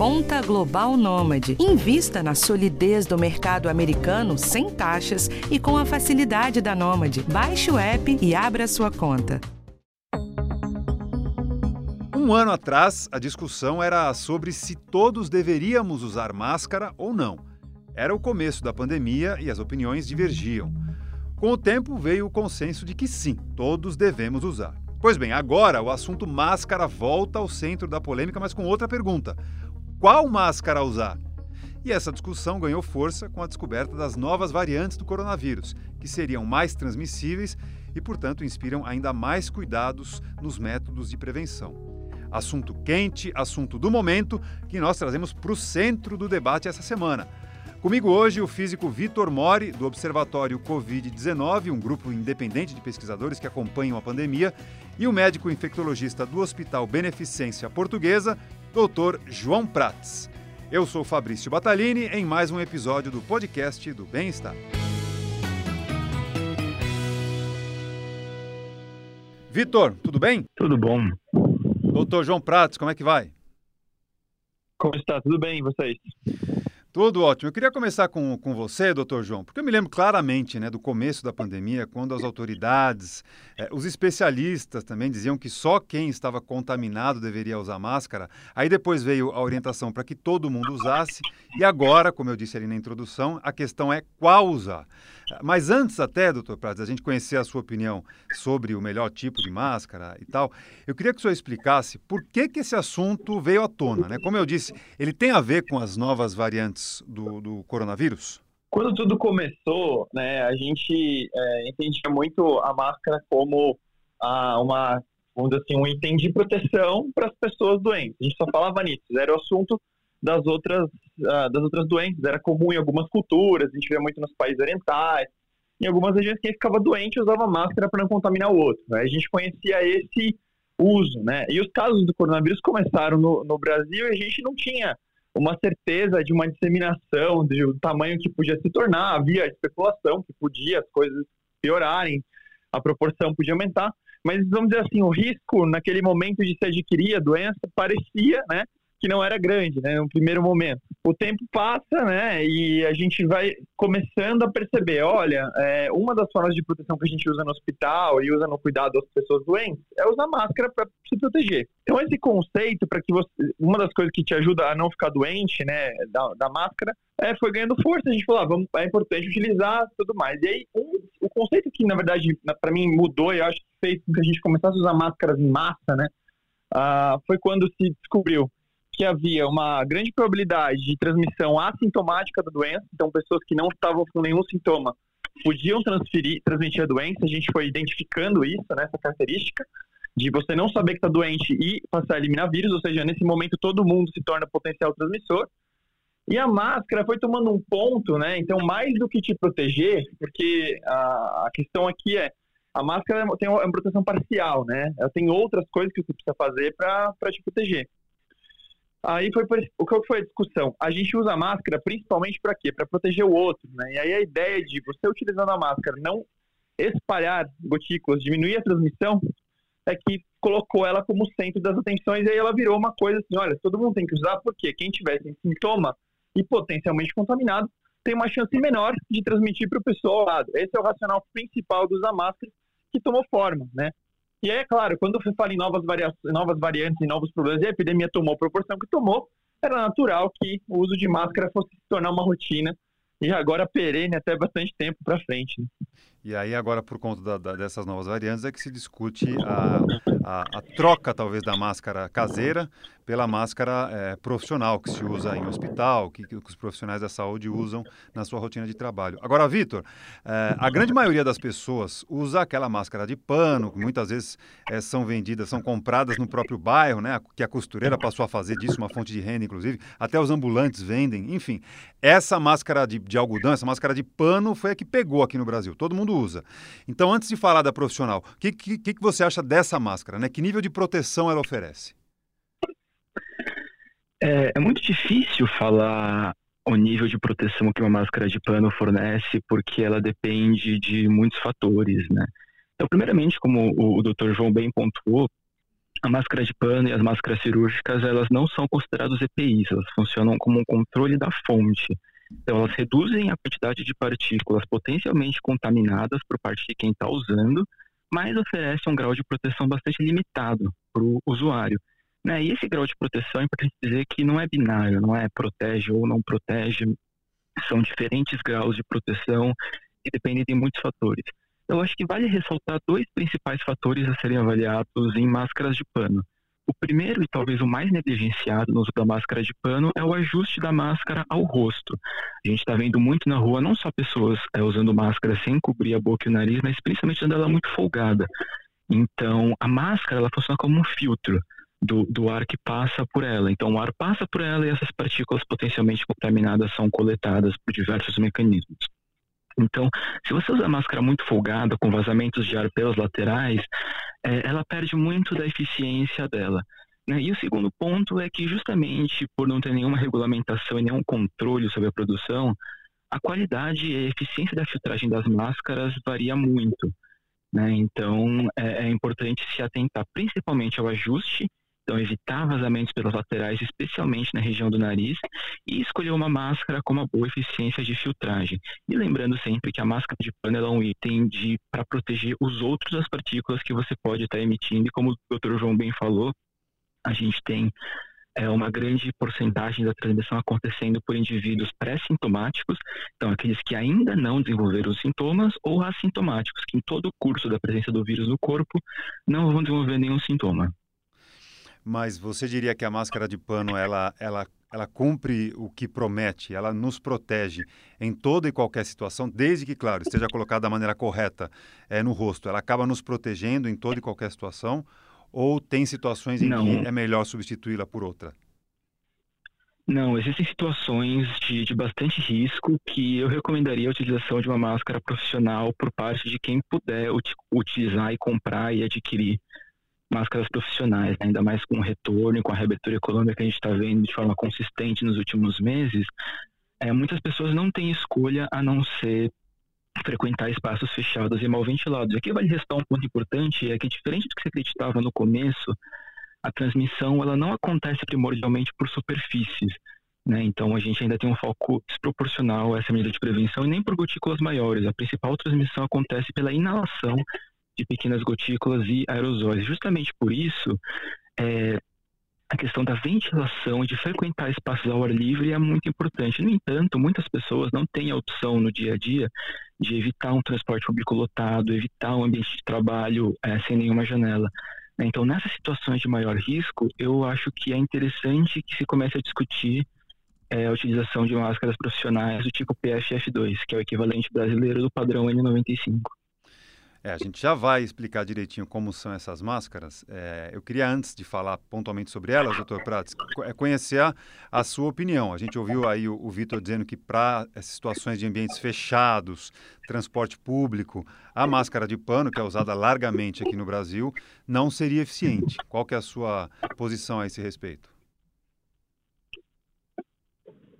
Conta Global Nômade. Invista na solidez do mercado americano sem taxas e com a facilidade da Nômade. Baixe o app e abra sua conta. Um ano atrás, a discussão era sobre se todos deveríamos usar máscara ou não. Era o começo da pandemia e as opiniões divergiam. Com o tempo veio o consenso de que sim, todos devemos usar. Pois bem, agora o assunto máscara volta ao centro da polêmica, mas com outra pergunta: qual máscara usar? E essa discussão ganhou força com a descoberta das novas variantes do coronavírus, que seriam mais transmissíveis e, portanto, inspiram ainda mais cuidados nos métodos de prevenção. Assunto quente, assunto do momento, que nós trazemos para o centro do debate essa semana. Comigo hoje o físico Vitor Mori, do Observatório Covid-19, um grupo independente de pesquisadores que acompanham a pandemia, e o médico infectologista do Hospital Beneficência Portuguesa, Dr. João Prats. Eu sou Fabrício Batalini em mais um episódio do podcast do Bem-Estar. Vitor, tudo bem? Tudo bom. Doutor João Prats, como é que vai? Como está? Tudo bem, e vocês? Tudo ótimo. Eu queria começar com, com você, doutor João, porque eu me lembro claramente né, do começo da pandemia, quando as autoridades, eh, os especialistas também diziam que só quem estava contaminado deveria usar máscara. Aí depois veio a orientação para que todo mundo usasse. E agora, como eu disse ali na introdução, a questão é qual usar. Mas antes até, doutor Prats, a gente conhecer a sua opinião sobre o melhor tipo de máscara e tal, eu queria que o senhor explicasse por que, que esse assunto veio à tona. Né? Como eu disse, ele tem a ver com as novas variantes do, do coronavírus? Quando tudo começou, né, a gente é, entendia muito a máscara como uma, vamos assim, um item de proteção para as pessoas doentes. A gente só falava nisso, era o assunto das outras, uh, das outras doenças. Era comum em algumas culturas, a gente vê muito nos países orientais. Em algumas regiões, quem ficava doente usava máscara para não contaminar o outro. Né? A gente conhecia esse uso, né? E os casos do coronavírus começaram no, no Brasil e a gente não tinha uma certeza de uma disseminação, do tamanho que podia se tornar. Havia especulação que podia as coisas piorarem, a proporção podia aumentar. Mas vamos dizer assim, o risco naquele momento de se adquirir a doença parecia, né, que não era grande, né, no primeiro momento. O tempo passa, né, e a gente vai começando a perceber, olha, é, uma das formas de proteção que a gente usa no hospital e usa no cuidado das pessoas doentes é usar máscara para se proteger. Então esse conceito para que você, uma das coisas que te ajuda a não ficar doente, né, da, da máscara, é, foi ganhando força. A gente falou, ah, vamos, é importante utilizar, tudo mais. E aí um, o conceito que na verdade para mim mudou, eu acho que fez com que a gente começasse a usar máscaras em massa, né, uh, foi quando se descobriu que havia uma grande probabilidade de transmissão assintomática da doença, então pessoas que não estavam com nenhum sintoma podiam transferir, transmitir a doença, a gente foi identificando isso, né, essa característica, de você não saber que está doente e passar a eliminar vírus, ou seja, nesse momento todo mundo se torna potencial transmissor. E a máscara foi tomando um ponto, né? Então, mais do que te proteger, porque a, a questão aqui é a máscara tem uma proteção parcial, né? Ela tem outras coisas que você precisa fazer para te proteger. Aí foi o que foi a discussão? A gente usa máscara principalmente para quê? Para proteger o outro, né? E aí a ideia de você utilizando a máscara não espalhar gotículas, diminuir a transmissão, é que colocou ela como centro das atenções e aí ela virou uma coisa assim, olha, todo mundo tem que usar porque quem tiver sintoma e potencialmente contaminado tem uma chance menor de transmitir para o pessoal ao lado. Esse é o racional principal do usar máscara que tomou forma, né? E é claro, quando você fala em novas, novas variantes e novos problemas, e a epidemia tomou a proporção que tomou, era natural que o uso de máscara fosse se tornar uma rotina e agora perene até bastante tempo para frente. Né? E aí agora, por conta da, da, dessas novas variantes, é que se discute a, a, a troca, talvez, da máscara caseira pela máscara é, profissional que se usa em hospital, que, que, os profissionais da saúde usam na sua rotina de trabalho. Agora, Vitor, é, a grande maioria das pessoas usa aquela máscara de pano, que muitas vezes é, são vendidas, são compradas no próprio bairro, né? Que a costureira passou a fazer disso uma fonte de renda, inclusive. Até os ambulantes vendem. Enfim, essa máscara de, de algodão, essa máscara de pano foi a que pegou aqui no Brasil. Todo mundo usa. Então, antes de falar da profissional, o que, que, que você acha dessa máscara? Né? Que nível de proteção ela oferece? É, é, muito difícil falar o nível de proteção que uma máscara de pano fornece, porque ela depende de muitos fatores, né? Então, primeiramente, como o, o Dr. João bem pontuou, a máscara de pano e as máscaras cirúrgicas, elas não são consideradas EPIs, elas funcionam como um controle da fonte. Então, elas reduzem a quantidade de partículas potencialmente contaminadas por parte de quem está usando, mas oferecem um grau de proteção bastante limitado para o usuário. Né? E esse grau de proteção é importante dizer que não é binário, não é protege ou não protege, são diferentes graus de proteção e dependem de muitos fatores. Eu acho que vale ressaltar dois principais fatores a serem avaliados em máscaras de pano. O primeiro e talvez o mais negligenciado no uso da máscara de pano é o ajuste da máscara ao rosto. A gente está vendo muito na rua não só pessoas é, usando máscara sem cobrir a boca e o nariz, mas principalmente quando ela muito folgada. Então, a máscara ela funciona como um filtro do, do ar que passa por ela. Então, o ar passa por ela e essas partículas potencialmente contaminadas são coletadas por diversos mecanismos. Então, se você usa a máscara muito folgada, com vazamentos de ar pelas laterais, é, ela perde muito da eficiência dela. Né? E o segundo ponto é que, justamente por não ter nenhuma regulamentação e nenhum controle sobre a produção, a qualidade e a eficiência da filtragem das máscaras varia muito. Né? Então, é, é importante se atentar principalmente ao ajuste então, evitar vazamentos pelas laterais, especialmente na região do nariz, e escolher uma máscara com uma boa eficiência de filtragem. E lembrando sempre que a máscara de pano é um item para proteger os outros das partículas que você pode estar tá emitindo, e como o Dr. João bem falou, a gente tem é, uma grande porcentagem da transmissão acontecendo por indivíduos pré-sintomáticos, então aqueles que ainda não desenvolveram os sintomas, ou assintomáticos, que em todo o curso da presença do vírus no corpo não vão desenvolver nenhum sintoma. Mas você diria que a máscara de pano ela, ela, ela cumpre o que promete, ela nos protege em toda e qualquer situação, desde que, claro, esteja colocada da maneira correta é, no rosto. Ela acaba nos protegendo em toda e qualquer situação? Ou tem situações em Não. que é melhor substituí-la por outra? Não, existem situações de, de, bastante risco que eu recomendaria a utilização de uma máscara profissional por parte de quem puder utilizar e comprar e adquirir máscaras profissionais, né? ainda mais com o retorno e com a reabertura econômica que a gente está vendo de forma consistente nos últimos meses, é, muitas pessoas não têm escolha a não ser frequentar espaços fechados e mal ventilados. Aqui vale restar um ponto importante, é que diferente do que se acreditava no começo, a transmissão ela não acontece primordialmente por superfícies. Né? Então, a gente ainda tem um foco desproporcional a essa medida de prevenção e nem por gotículas maiores. A principal transmissão acontece pela inalação de pequenas gotículas e aerosóis. Justamente por isso, é, a questão da ventilação e de frequentar espaços ao ar livre é muito importante. No entanto, muitas pessoas não têm a opção no dia a dia de evitar um transporte público lotado, evitar um ambiente de trabalho é, sem nenhuma janela. Então, nessas situações de maior risco, eu acho que é interessante que se comece a discutir é, a utilização de máscaras profissionais do tipo PFF2, que é o equivalente brasileiro do padrão N95. É, a gente já vai explicar direitinho como são essas máscaras. É, eu queria, antes de falar pontualmente sobre elas, doutor Prats, é conhecer a, a, sua opinião. A gente ouviu aí o, o Vitor dizendo que para situações de ambientes fechados, transporte público, a máscara de pano, que é usada largamente aqui no Brasil, não seria eficiente. Qual que é a sua posição a esse respeito?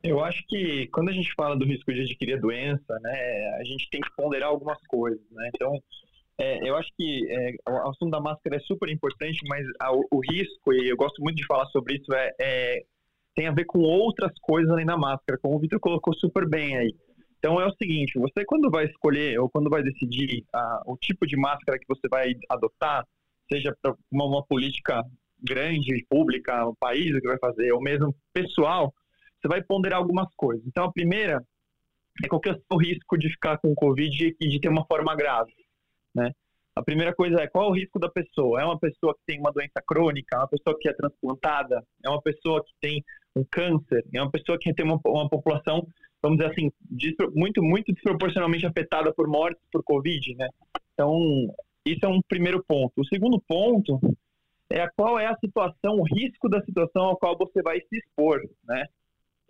Eu acho que quando a gente fala do risco de adquirir a doença, né, a gente tem que ponderar algumas coisas, né? Então, é, eu acho que é, o assunto da máscara é super importante, mas a, o, risco, e eu gosto muito de falar sobre isso, é, é, tem a ver com outras coisas além da máscara, como o Vitor colocou super bem aí. Então é o seguinte, você quando vai escolher ou quando vai decidir a, o tipo de máscara que você vai adotar, seja para uma, uma, política grande, pública, o país que vai fazer, ou mesmo pessoal, você vai ponderar algumas coisas. Então a primeira é qual que é o risco de ficar com Covid e de ter uma forma grave né? A primeira coisa é qual é o risco da pessoa? É uma pessoa que tem uma doença crônica? É uma pessoa que é transplantada? É uma pessoa que tem um câncer? É uma pessoa que tem uma, uma população, vamos dizer assim, muito, muito desproporcionalmente afetada por mortes por Covid, né? Então, isso é um primeiro ponto. O segundo ponto é qual é a situação, o risco da situação ao qual você vai se expor, né?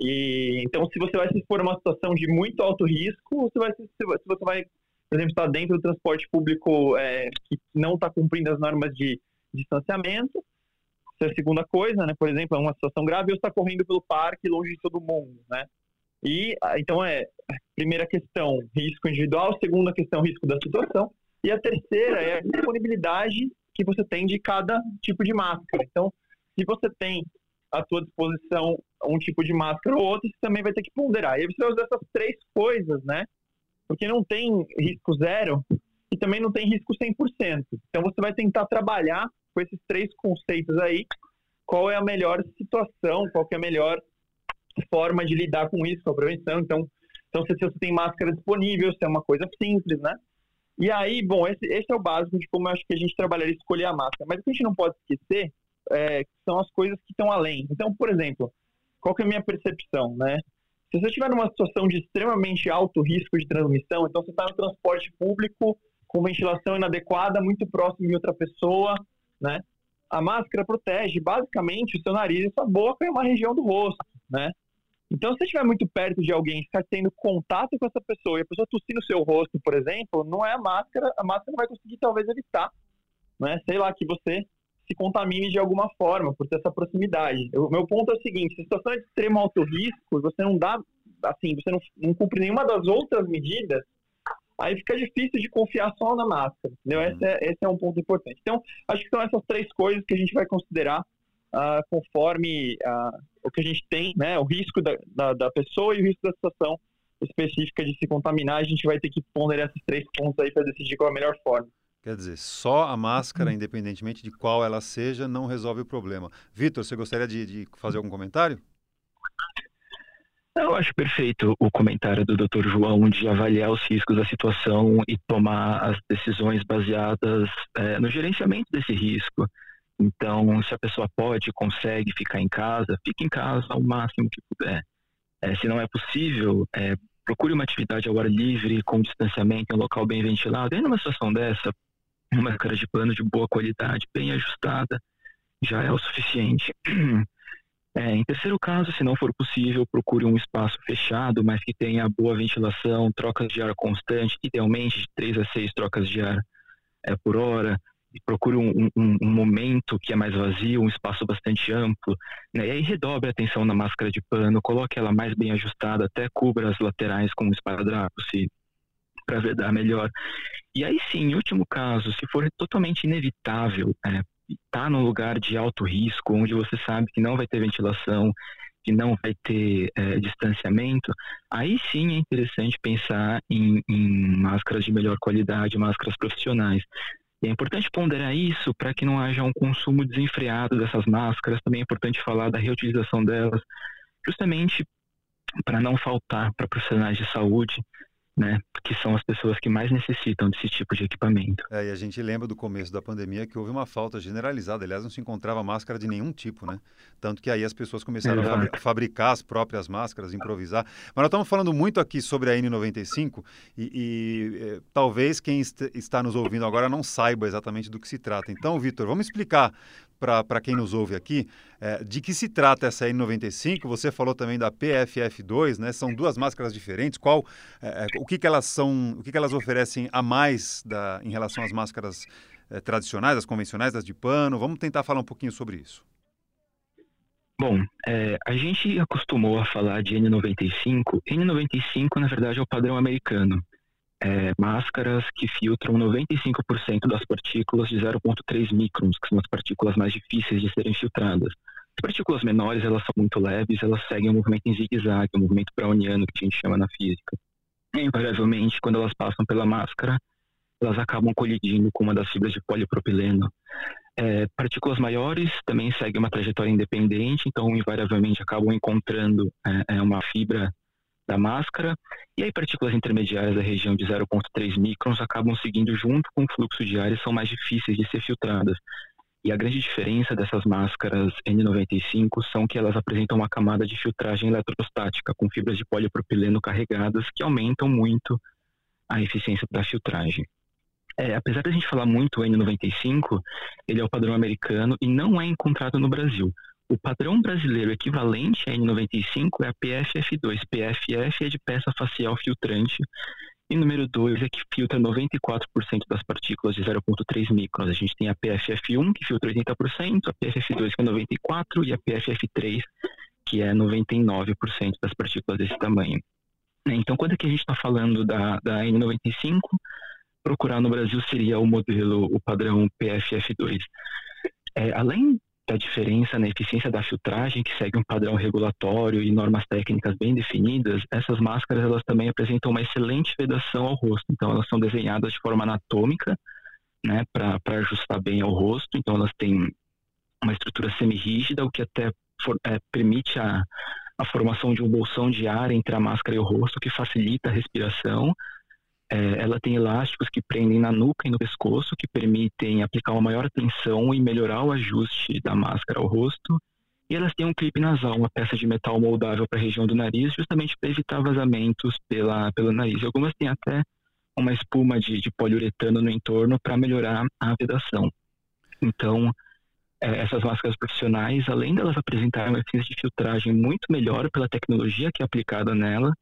E, então, se você vai se expor a uma situação de muito alto risco, você vai, se, se você vai por exemplo, está dentro do transporte público é, que não está cumprindo as normas de distanciamento. Essa é a segunda coisa, né? Por exemplo, é uma situação grave, ou está correndo pelo parque longe de todo mundo, né? E então é primeira questão risco individual, segunda questão risco da situação e a terceira é a disponibilidade que você tem de cada tipo de máscara. Então, se você tem à sua disposição um tipo de máscara ou outro, você também vai ter que ponderar. E aí você vai usar essas três coisas, né? Porque não tem risco zero e também não tem risco 100%. Então você vai tentar trabalhar com esses três conceitos aí, qual é a melhor situação, qual é a melhor forma de lidar com isso, com a prevenção. Então, então se você tem máscara disponível, se é uma coisa simples, né? E aí, bom, esse, esse é o básico de como eu acho que a gente trabalharia escolher a máscara. Mas o que a gente não pode esquecer é, são as coisas que estão além. Então, por exemplo, qual que é a minha percepção, né? Se você estiver numa situação de extremamente alto risco de transmissão, então você está no transporte público com ventilação inadequada, muito próximo de outra pessoa, né? A máscara protege basicamente o seu nariz e sua boca e uma região do rosto, né? Então, se você estiver muito perto de alguém, ficar tendo contato com essa pessoa e a pessoa tossir no seu rosto, por exemplo, não é a máscara, a máscara vai conseguir talvez evitar, né? Sei lá, que você se contamine de alguma forma por ter essa proximidade. O meu ponto é o seguinte, se a situação é de extremo alto risco, você não dá, assim, você não, não cumpre nenhuma das outras medidas, aí fica difícil de confiar só na máscara, entendeu? Uhum. Esse, é, esse é um ponto importante. Então, acho que são essas três coisas que a gente vai considerar uh, conforme uh, o que a gente tem, né, o risco da, da, da, pessoa e o risco da situação específica de se contaminar, a gente vai ter que ponderar esses três pontos aí para decidir qual é a melhor forma. Quer dizer, só a máscara, independentemente de qual ela seja, não resolve o problema. Vitor, você gostaria de, de fazer algum comentário? Eu acho perfeito o comentário do Dr. João de avaliar os riscos da situação e tomar as decisões baseadas é, no gerenciamento desse risco. Então, se a pessoa pode, consegue ficar em casa, fique em casa ao máximo que puder. É, se não é possível, é, procure uma atividade ao ar livre, com distanciamento, em um local bem ventilado. E numa situação dessa, uma máscara de pano de boa qualidade, bem ajustada, já é o suficiente. É, em terceiro caso, se não for possível, procure um espaço fechado, mas que tenha boa ventilação, trocas de ar constante, idealmente de 3 a 6 trocas de ar é, por hora. E procure um, um, um, momento que é mais vazio, um espaço bastante amplo. Né? E aí redobre a atenção na máscara de pano, coloque ela mais bem ajustada, até cubra as laterais com um esparadrapo, se para vedar melhor. E aí sim, em último caso, se for totalmente inevitável, é, está num lugar de alto risco, onde você sabe que não vai ter ventilação, que não vai ter é, distanciamento, aí sim é interessante pensar em, em máscaras de melhor qualidade, máscaras profissionais. E é importante ponderar isso para que não haja um consumo desenfreado dessas máscaras. Também é importante falar da reutilização delas, justamente para não faltar para profissionais de saúde né? Que são as pessoas que mais necessitam desse tipo de equipamento. É, e a gente lembra do começo da pandemia que houve uma falta generalizada. Aliás, não se encontrava máscara de nenhum tipo, né? Tanto que aí as pessoas começaram Exato. a fabricar as próprias máscaras, improvisar. Mas nós estamos falando muito aqui sobre a N95 e, e é, talvez quem est está nos ouvindo agora não saiba exatamente do que se trata. Então, Vitor, vamos explicar para quem nos ouve aqui, é, de que se trata essa N95? Você falou também da PFF2, né? São duas máscaras diferentes. Qual, é, o que, que elas são, o que, que elas oferecem a mais da, em relação às máscaras é, tradicionais, as convencionais, das de pano? Vamos tentar falar um pouquinho sobre isso. Bom, é, a gente acostumou a falar de N95. N95, na verdade, é o padrão americano é, máscaras que filtram 95% das partículas de 0,3 microns, que são as partículas mais difíceis de serem filtradas. As partículas menores, elas são muito leves, elas seguem o movimento em zigue-zague, o movimento browniano, que a gente chama na física. E, invariavelmente, quando elas passam pela máscara, elas acabam colidindo com uma das fibras de polipropileno. É, partículas maiores também seguem uma trajetória independente, então, invariavelmente, acabam encontrando é, é uma fibra da máscara, e aí partículas intermediárias da região de 0,3 microns acabam seguindo junto com o fluxo de ar e são mais difíceis de ser filtradas. E a grande diferença dessas máscaras N95 são que elas apresentam uma camada de filtragem eletrostática com fibras de polipropileno carregadas que aumentam muito a eficiência da filtragem. É, apesar de a gente falar muito N95, ele é o padrão americano e não é encontrado no Brasil. O padrão brasileiro equivalente a N95 é a PFF2. PFF é de peça facial filtrante. E número 2 é que filtra 94% das partículas de 0,3 microns. A gente tem a PFF1, que filtra 80%, a PFF2, que é 94%, e a PFF3, que é 99% das partículas desse tamanho. Então, quando é que a gente está falando da, da N95, procurar no Brasil seria o modelo, o padrão PFF2. É, além da diferença na eficiência da filtragem, que segue um padrão regulatório e normas técnicas bem definidas, essas máscaras elas também apresentam uma excelente vedação ao rosto. Então, elas são desenhadas de forma anatômica, né, para ajustar bem ao rosto. Então, elas têm uma estrutura semi-rígida, o que até for, é, permite a, a formação de um bolsão de ar entre a máscara e o rosto, que facilita a respiração. É, ela tem elásticos que prendem na nuca e no pescoço, que permitem aplicar uma maior tensão e melhorar o ajuste da máscara ao rosto. E elas têm um clipe nasal, uma peça de metal moldável para a região do nariz, justamente para evitar vazamentos pela, pelo nariz. Algumas têm até uma espuma de, de poliuretano no entorno para melhorar a vedação. Então, é, essas máscaras profissionais, além delas apresentarem uma eficiência de filtragem muito melhor pela tecnologia que é aplicada nela,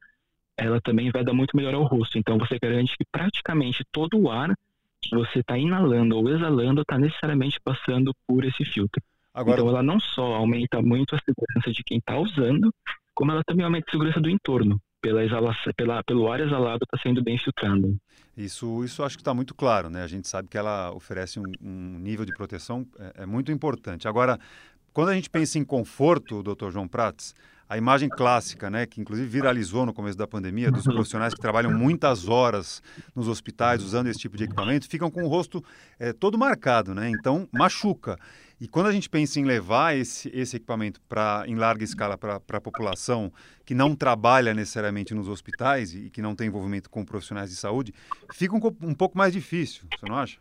ela também veda muito melhor ao rosto. Então você garante que praticamente todo o ar que você está inalando ou exalando está necessariamente passando por esse filtro. Agora... Então ela não só aumenta muito a segurança de quem está usando, como ela também aumenta a segurança do entorno. Pela exalação, pela, pelo ar exalado está sendo bem filtrado. Isso, isso acho que está muito claro, né? A gente sabe que ela oferece um, um nível de proteção é, é muito importante. Agora, quando a gente pensa em conforto, doutor João Prates, a imagem clássica, né, que inclusive viralizou no começo da pandemia, dos uhum. profissionais que trabalham muitas horas nos hospitais usando esse tipo de equipamento, ficam com o rosto é, todo marcado, né? Então machuca. E quando a gente pensa em levar esse, esse equipamento para em larga escala para a população que não trabalha necessariamente nos hospitais e que não tem envolvimento com profissionais de saúde, fica um, um pouco mais difícil, você não acha?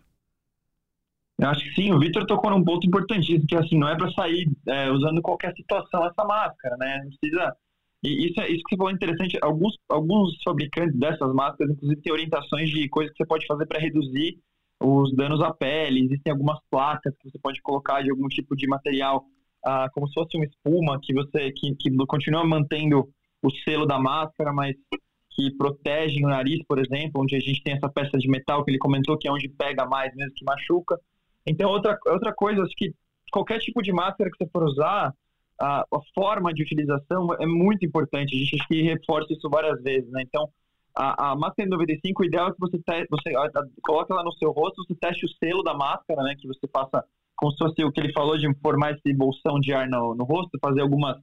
Eu acho que sim, o Vitor tocou num ponto importantíssimo, que assim, não é para sair é, usando qualquer situação essa máscara, né? Não precisa. E isso, é, isso que você falou é interessante. Alguns, alguns fabricantes dessas máscaras, inclusive, têm orientações de coisas que você pode fazer para reduzir os danos à pele. Existem algumas placas que você pode colocar de algum tipo de material, ah, como se fosse uma espuma, que você que, que continua mantendo o selo da máscara, mas que protegem o nariz, por exemplo, onde a gente tem essa peça de metal que ele comentou que é onde pega mais mesmo que machuca. Então, outra, outra coisa, acho que qualquer tipo de máscara que você for usar, a, a forma de utilização é muito importante. A gente acho que reforça isso várias vezes, né? Então, a, a máscara N95, o ideal é que você, te, você a, a, coloque ela no seu rosto, você teste o selo da máscara, né? Que você faça, como se fosse o que ele falou de formar esse bolsão de ar no, no rosto, fazer algumas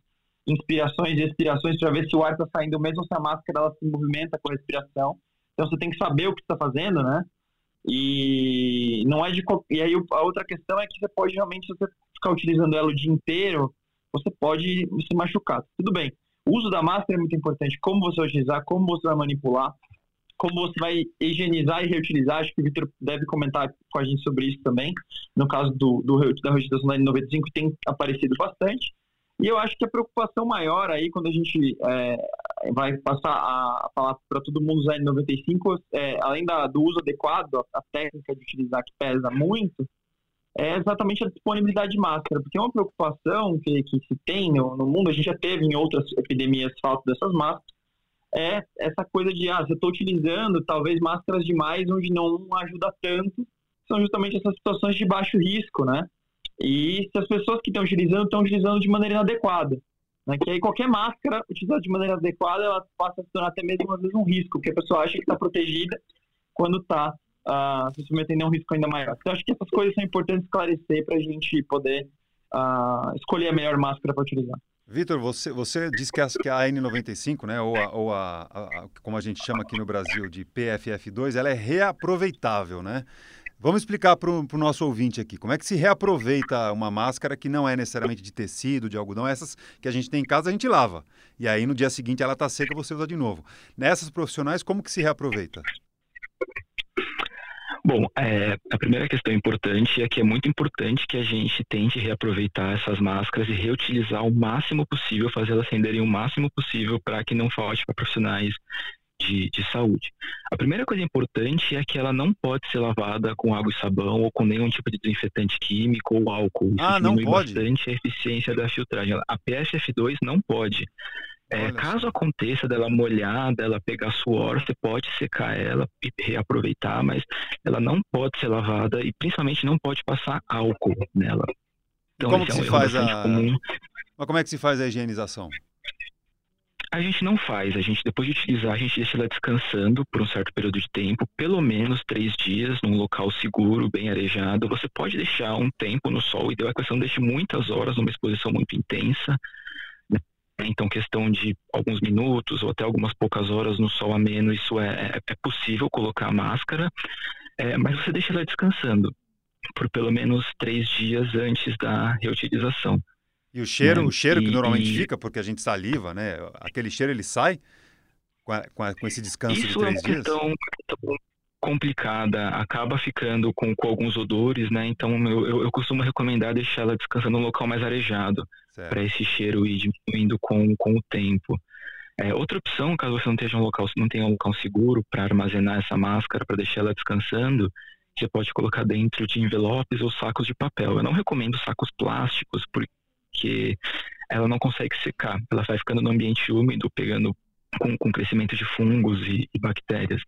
inspirações e expirações para ver se o ar está saindo, mesmo se a máscara ela se movimenta com a respiração. Então, você tem que saber o que está fazendo, né? E não é de e aí a outra questão é que você pode realmente se você ficar utilizando ela o dia inteiro, você pode se machucar. Tudo bem. O uso da máscara é muito importante. Como você vai utilizar, como você vai manipular, como você vai higienizar e reutilizar. Acho que o Victor deve comentar com a gente sobre isso também. No caso do, do da reutilização da N95 tem aparecido bastante. E eu acho que a preocupação maior aí, quando a gente é, vai passar a, falar para todo mundo usar N95, é, além da, do uso adequado, a, técnica de utilizar que pesa muito, é exatamente a disponibilidade de máscara, porque é uma preocupação que, que se tem no, no, mundo, a gente já teve em outras epidemias falta dessas máscaras, é essa coisa de, ah, eu estou utilizando talvez máscaras demais onde não ajuda tanto, são justamente essas situações de baixo risco, né? E se as pessoas que estão utilizando estão utilizando de maneira inadequada. Né? Que aí qualquer máscara utilizada de maneira adequada, ela passa a se tornar até mesmo às vezes um risco, porque a pessoa acha que está protegida quando está uh, ah, se submetendo a um risco ainda maior. Então, acho que essas coisas são importantes esclarecer para a gente poder uh, escolher a melhor máscara para utilizar. Vitor, você, você disse que a, que a N95, né, ou, a, ou a, a, como a gente chama aqui no Brasil de PFF2, ela é reaproveitável, né? Vamos explicar para o nosso ouvinte aqui como é que se reaproveita uma máscara que não é necessariamente de tecido, de algodão, essas que a gente tem em casa a gente lava. E aí no dia seguinte ela está seca você usa de novo. Nessas profissionais, como que se reaproveita? Bom, é, a primeira questão importante é que é muito importante que a gente tente reaproveitar essas máscaras e reutilizar o máximo possível, fazer elas renderem o máximo possível para que não falte para profissionais de, de saúde. A primeira coisa importante é que ela não pode ser lavada com água e sabão ou com nenhum tipo de desinfetante químico ou álcool. Isso ah, não pode? bastante a eficiência da filtragem. A PFF2 não pode. É, caso aconteça dela molhar, dela pegar suor, você pode secar ela e reaproveitar, mas ela não pode ser lavada e principalmente não pode passar álcool nela. Então, como que é um se faz a... Comum. Mas como é que se faz a higienização? A gente não faz. A gente, depois de utilizar, a gente deixa ela descansando por um certo período de tempo, pelo menos três dias, num local seguro, bem arejado. Você pode deixar um tempo no sol, e deu a questão deixe muitas horas numa exposição muito intensa. Né? Então, questão de alguns minutos ou até algumas poucas horas no sol ameno, isso é, é, é possível colocar a máscara, é, mas você deixa ela descansando por pelo menos três dias antes da reutilização. E o cheiro, né? o cheiro que normalmente e... fica, porque a gente saliva, né? Aquele cheiro ele sai com, a, com, a, com esse descanso Isso de três é uma dias? Questão complicada, acaba ficando com, com alguns odores, né? Então eu, eu, eu costumo recomendar deixar ela descansando num local mais arejado, para esse cheiro ir diminuindo com, com o tempo. É, outra opção, caso você não tenha um local, não tenha um local seguro para armazenar essa máscara, para deixar ela descansando, você pode colocar dentro de envelopes ou sacos de papel. Eu não recomendo sacos plásticos, porque porque ela não consegue secar, ela vai ficando no ambiente úmido, pegando com, com crescimento de fungos e, e, bactérias.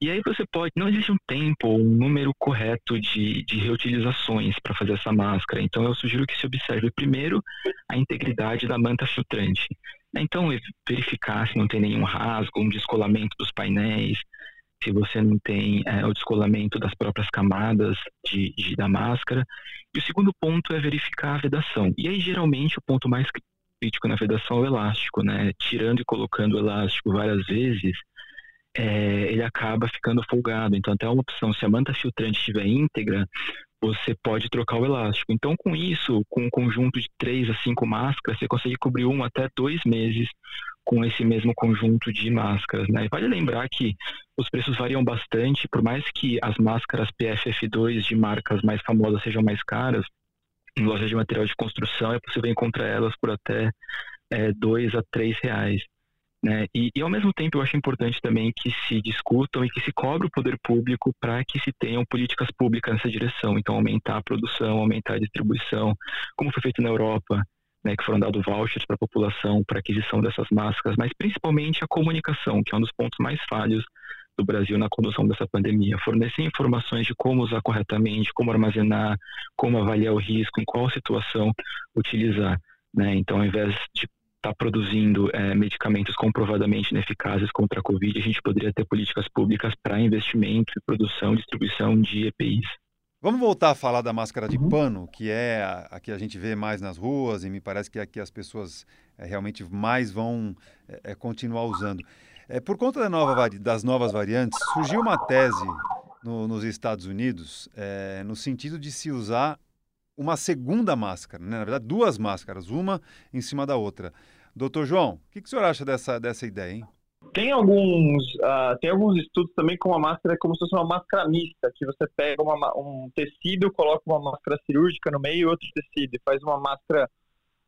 E aí você pode, não existe um tempo ou um número correto de, de reutilizações para fazer essa máscara, então eu sugiro que se observe primeiro a integridade da manta filtrante. Então, verificar se não tem nenhum rasgo, um descolamento dos painéis, se você não tem é, o descolamento das próprias camadas de, de, da máscara. E o segundo ponto é verificar a vedação. E aí, geralmente, o ponto mais crítico na vedação é o elástico, né? Tirando e colocando o elástico várias vezes, é, ele acaba ficando folgado. Então, até uma opção, se a manta filtrante estiver íntegra, você pode trocar o elástico. Então, com isso, com um conjunto de três a cinco máscaras, você consegue cobrir um até dois meses com esse mesmo conjunto de máscaras. Né? E vale lembrar que os preços variam bastante, por mais que as máscaras PFF2 de marcas mais famosas sejam mais caras, em lojas de material de construção é possível encontrar elas por até é, dois a três reais. Né? E, e, ao mesmo tempo eu acho importante também que se discutam e que se cobre o poder público para que se tenham políticas públicas nessa direção. Então, aumentar a produção, aumentar a distribuição, como foi feito na Europa, né, que foram dados vouchers para a população para aquisição dessas máscaras, mas principalmente a comunicação, que é um dos pontos mais falhos do Brasil na condução dessa pandemia. Fornecer informações de como usar corretamente, como armazenar, como avaliar o risco, em qual situação utilizar. Né? Então, ao invés de estar tá produzindo é, medicamentos comprovadamente ineficazes contra a Covid, a gente poderia ter políticas públicas para investimento, produção e distribuição de EPIs. Vamos voltar a falar da máscara de uhum. pano, que é a, a, que a gente vê mais nas ruas e me parece que aqui as pessoas é, realmente mais vão é, continuar usando. É, por conta da nova, das novas variantes, surgiu uma tese no, nos Estados Unidos é, no sentido de se usar uma segunda máscara, né? na verdade, duas máscaras, uma em cima da outra. Doutor João, o que, que o senhor acha dessa, dessa ideia, hein? Tem alguns, uh, tem alguns estudos também com uma máscara como se fosse uma máscara mista, que você pega uma, um tecido, coloca uma máscara cirúrgica no meio e outro tecido e faz uma máscara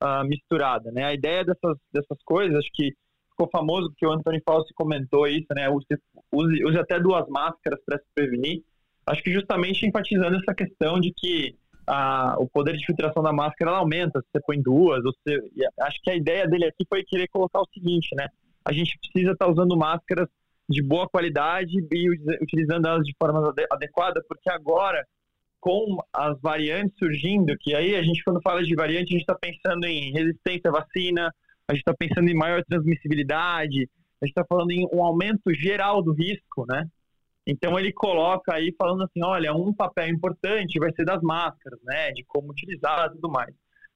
uh, misturada, né? A ideia dessas, dessas coisas, acho que ficou famoso porque o Antônio Fauci comentou isso, né? Use, use, use até duas máscaras para se prevenir. Acho que justamente enfatizando essa questão de que a, o poder de filtração da máscara aumenta se você põe duas. Se, acho que a ideia dele aqui foi querer colocar o seguinte, né? A gente precisa estar tá usando máscaras de boa qualidade e utilizando elas de forma adequada, porque agora, com as variantes surgindo, que aí a gente, quando fala de variante, a gente está pensando em resistência à vacina, a gente está pensando em maior transmissibilidade, a gente está falando em um aumento geral do risco, né? Então ele coloca aí falando assim, olha, um papel importante vai ser das máscaras, né? De como utilizar e tudo mais.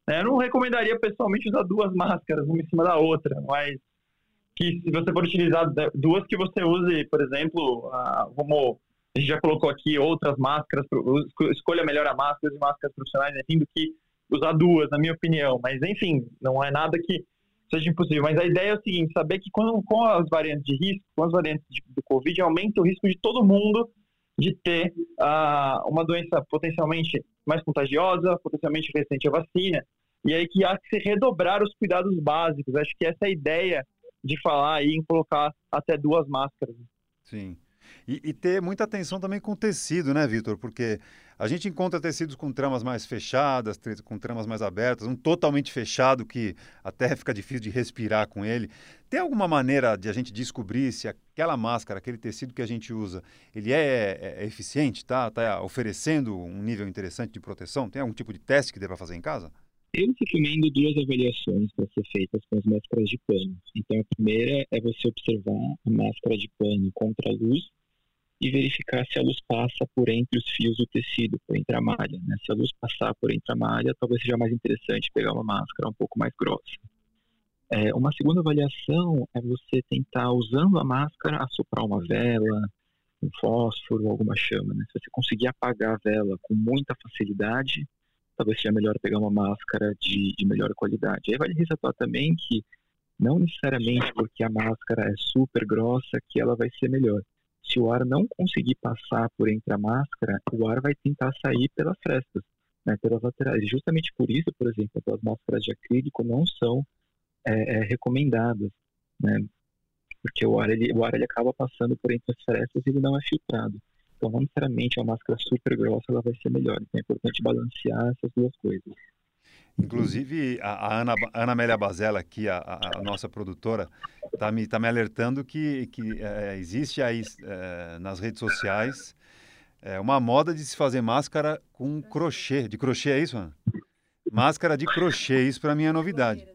Né, eu não recomendaria pessoalmente usar duas máscaras, uma em cima da outra, mas que se você for utilizar duas que você use, por exemplo, como a gente já colocou aqui outras máscaras, escolha melhor a máscara e máscaras profissionais, enfim, do que usar duas, na minha opinião. Mas enfim, não é nada que seja impossível. Mas a ideia é o seguinte: saber que com, com as variantes de risco, com as variantes de, do Covid, aumenta o risco de todo mundo de ter uh, uma doença potencialmente mais contagiosa, potencialmente resistente à vacina, e aí que há que se redobrar os cuidados básicos. Acho que essa é a ideia de falar aí em colocar até duas máscaras. Sim. E, e, ter muita atenção também com o tecido, né, Vitor? Porque a gente encontra tecidos com tramas mais fechadas, com tramas mais abertas, um totalmente fechado que até fica difícil de respirar com ele. Tem alguma maneira de a gente descobrir se aquela máscara, aquele tecido que a gente usa, ele é, é, é eficiente, tá? Tá oferecendo um nível interessante de proteção? Tem algum tipo de teste que dê para fazer em casa? Eu recomendo duas avaliações para ser feitas com as máscaras de pano. Então, a primeira é você observar a máscara de pano contra a luz e verificar se a luz passa por entre os fios do tecido, por entre a malha. Né? Se a luz passar por entre a malha, talvez seja mais interessante pegar uma máscara um pouco mais grossa. É, uma segunda avaliação é você tentar, usando a máscara, assoprar uma vela, um fósforo, alguma chama. Né? Se você conseguir apagar a vela com muita facilidade, talvez seja melhor pegar uma máscara de, de melhor qualidade. Aí vale ressaltar também que não necessariamente porque a máscara é super grossa que ela vai ser melhor se o ar não conseguir passar por entre a máscara, o ar vai tentar sair pelas frestas, né, pelas laterais. Justamente por isso, por exemplo, as máscaras de acrílico não são é, é, recomendadas, né, porque o ar, ele, o ar ele acaba passando por entre as frestas e ele não é filtrado. Então, não necessariamente a máscara super grossa ela vai ser melhor. Então, é importante balancear essas duas coisas. Inclusive, a, a Ana, Ana Amélia Bazella, aqui, a, a, nossa produtora, está me, tá me alertando que, que é, existe aí é, nas redes sociais é, uma moda de se fazer máscara com crochê. De crochê é isso, Ana? Máscara de crochê, isso para mim é novidade.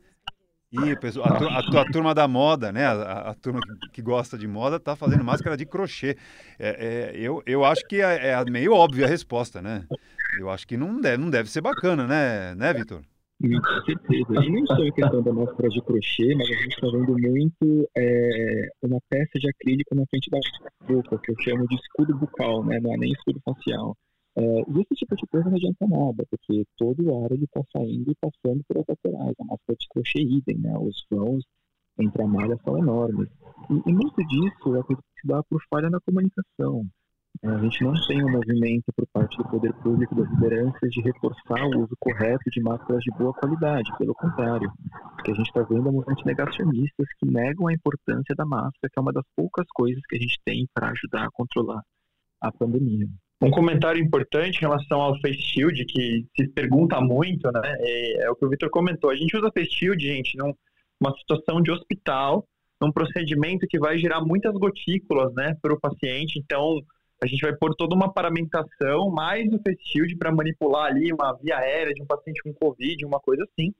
E a, a, a, turma da moda, né? A, a turma que, que, gosta de moda está fazendo máscara de crochê. É, é, eu, eu acho que é, é, meio óbvia a resposta, né? Eu acho que não deve, não deve ser bacana, né, né, Vitor? Com certeza. E não só questão da máscara de crochê, mas a gente está vendo muito é, uma peça de acrílico na frente da boca, que eu chamo de escudo bucal, né? Não é nem escudo facial. É, e esse tipo de coisa não adianta nada, porque todo ar ele está saindo e passando pelas laterais. A máscara de crochê idem, né? Os vãos entre a malha são enormes. E, e muito disso é que se dá por falha na comunicação. É, a gente não tem um movimento por parte do poder público, das lideranças, de reforçar o uso correto de máscaras de boa qualidade. Pelo contrário, o que a gente está vendo é movimentos negacionistas que negam a importância da máscara, que é uma das poucas coisas que a gente tem para ajudar a controlar a pandemia. Um comentário importante em relação ao face shield, que se pergunta muito, né? É, é o que o Vitor comentou. A gente usa face shield, gente, numa situação de hospital, num procedimento que vai gerar muitas gotículas, né, para o paciente. Então, a gente vai pôr toda uma paramentação, mais o face shield para manipular ali uma via aérea de um paciente com Covid, uma coisa assim.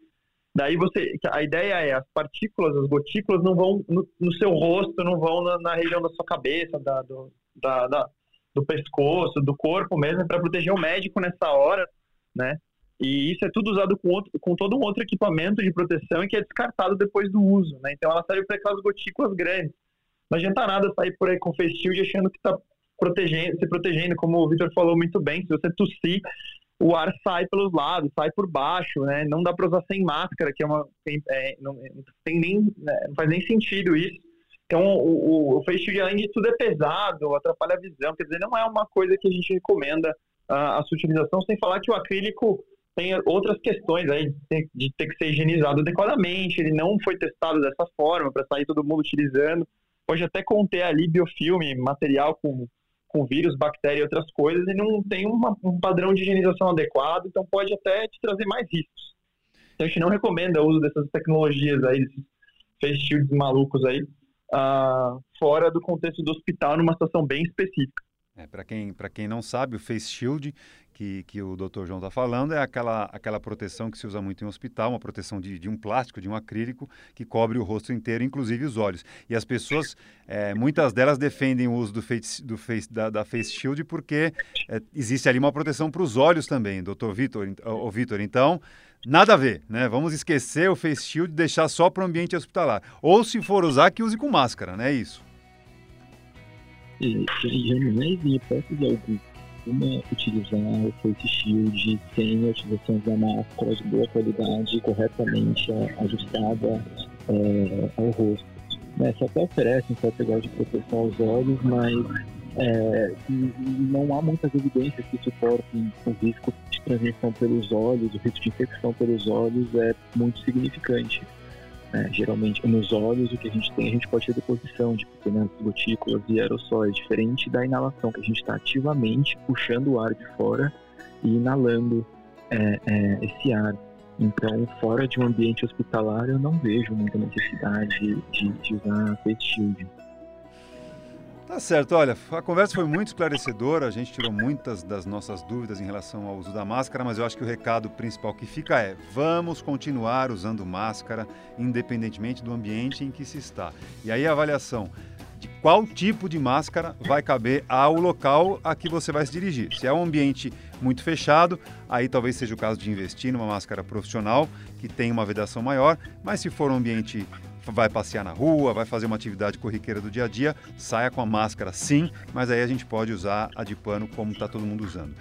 Daí você, a ideia é as partículas, as gotículas não vão no, no seu rosto, não vão na, na, região da sua cabeça, da, do, da, da do pescoço, do corpo mesmo, para proteger o médico nessa hora, né? E isso é tudo usado com, outro, com todo um outro equipamento de proteção e que é descartado depois do uso, né? Então ela serve para aquelas gotículas grandes. Não adianta nada sair por aí com face shield achando que está protegendo, se protegendo, como o Victor falou muito bem, se você tossir, o ar sai pelos lados, sai por baixo, né? Não dá para usar sem máscara, que é uma é, não, tem nem, né? não faz nem sentido isso. Então, o, o, o face shield, além de tudo, é pesado, atrapalha a visão. Quer dizer, não é uma coisa que a gente recomenda a, a sua utilização, sem falar que o acrílico tem outras questões aí de, de ter que ser higienizado adequadamente. Ele não foi testado dessa forma para sair todo mundo utilizando. Pode até conter ali biofilme, material com, com vírus, bactéria e outras coisas, e não tem uma, um padrão de higienização adequado, então pode até te trazer mais riscos. Então, a gente não recomenda o uso dessas tecnologias aí, desses face shields malucos aí, uh, fora do contexto do hospital, numa situação bem específica. É, para quem, quem não sabe, o face shield que, que o Dr. João está falando é aquela, aquela proteção que se usa muito em hospital, uma proteção de, de um plástico, de um acrílico, que cobre o rosto inteiro, inclusive os olhos. E as pessoas, é, muitas delas defendem o uso do face, do face, da, da face shield porque é, existe ali uma proteção para os olhos também, Dr. Vitor. Vitor, então, Nada a ver, né? Vamos esquecer o face shield e deixar só para o ambiente hospitalar. Ou se for usar, que use com máscara, não é isso? E, jamais, em hipótese alguma, utilizar o face shield sem a utilização da máscara de boa qualidade, corretamente ajustada é, ao rosto. Né? Você até oferece um certo grau de proteção aos olhos, mas é, não há muitas evidências que suportem o risco de transmissão pelos olhos, o risco de infecção pelos olhos é muito significante. É, geralmente, nos olhos, o que a gente tem, a gente pode ter deposição de pequenas gotículas e aerossóis, diferente da inalação, que a gente está ativamente puxando o ar de fora e inalando é, é, esse ar. Então, fora de um ambiente hospitalar, eu não vejo muita necessidade de, de usar face shield. Tá certo, olha, a conversa foi muito esclarecedora, a gente tirou muitas das nossas dúvidas em relação ao uso da máscara, mas eu acho que o recado principal que fica é: vamos continuar usando máscara, independentemente do ambiente em que se está. E aí a avaliação de qual tipo de máscara vai caber ao local a que você vai se dirigir. Se é um ambiente muito fechado, aí talvez seja o caso de investir numa máscara profissional que tem uma vedação maior, mas se for um ambiente vai passear na rua, vai fazer uma atividade corriqueira do dia a dia, saia com a máscara sim, mas aí a gente pode usar a de pano como está todo mundo usando.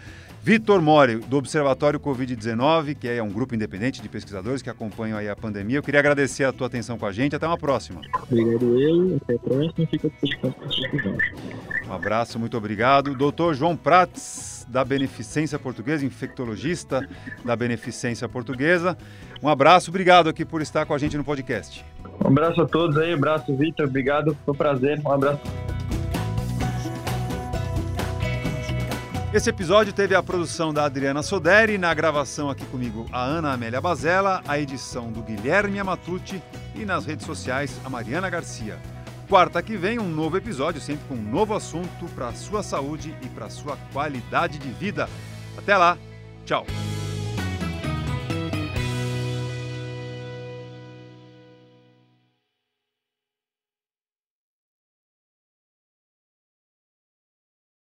Vitor Mori, do Observatório Covid-19, que é um grupo independente de pesquisadores que acompanham aí a pandemia. Eu queria agradecer a tua atenção com a gente. Até uma próxima. Obrigado eu, até a próxima. Fica Um abraço, muito obrigado. Doutor João Prats, da Beneficência Portuguesa, infectologista da Beneficência Portuguesa. Um abraço, obrigado aqui por estar com a gente no podcast. Um abraço a todos aí, um abraço, Vitor, obrigado, foi um prazer, um abraço. Esse episódio teve a produção da Adriana Soderi, na gravação aqui comigo a Ana Amélia Bazella, a edição do Guilherme Amatucci e nas redes sociais a Mariana Garcia. Quarta que vem, um novo episódio, sempre com um novo assunto para a sua saúde e para a sua qualidade de vida. Até lá, tchau!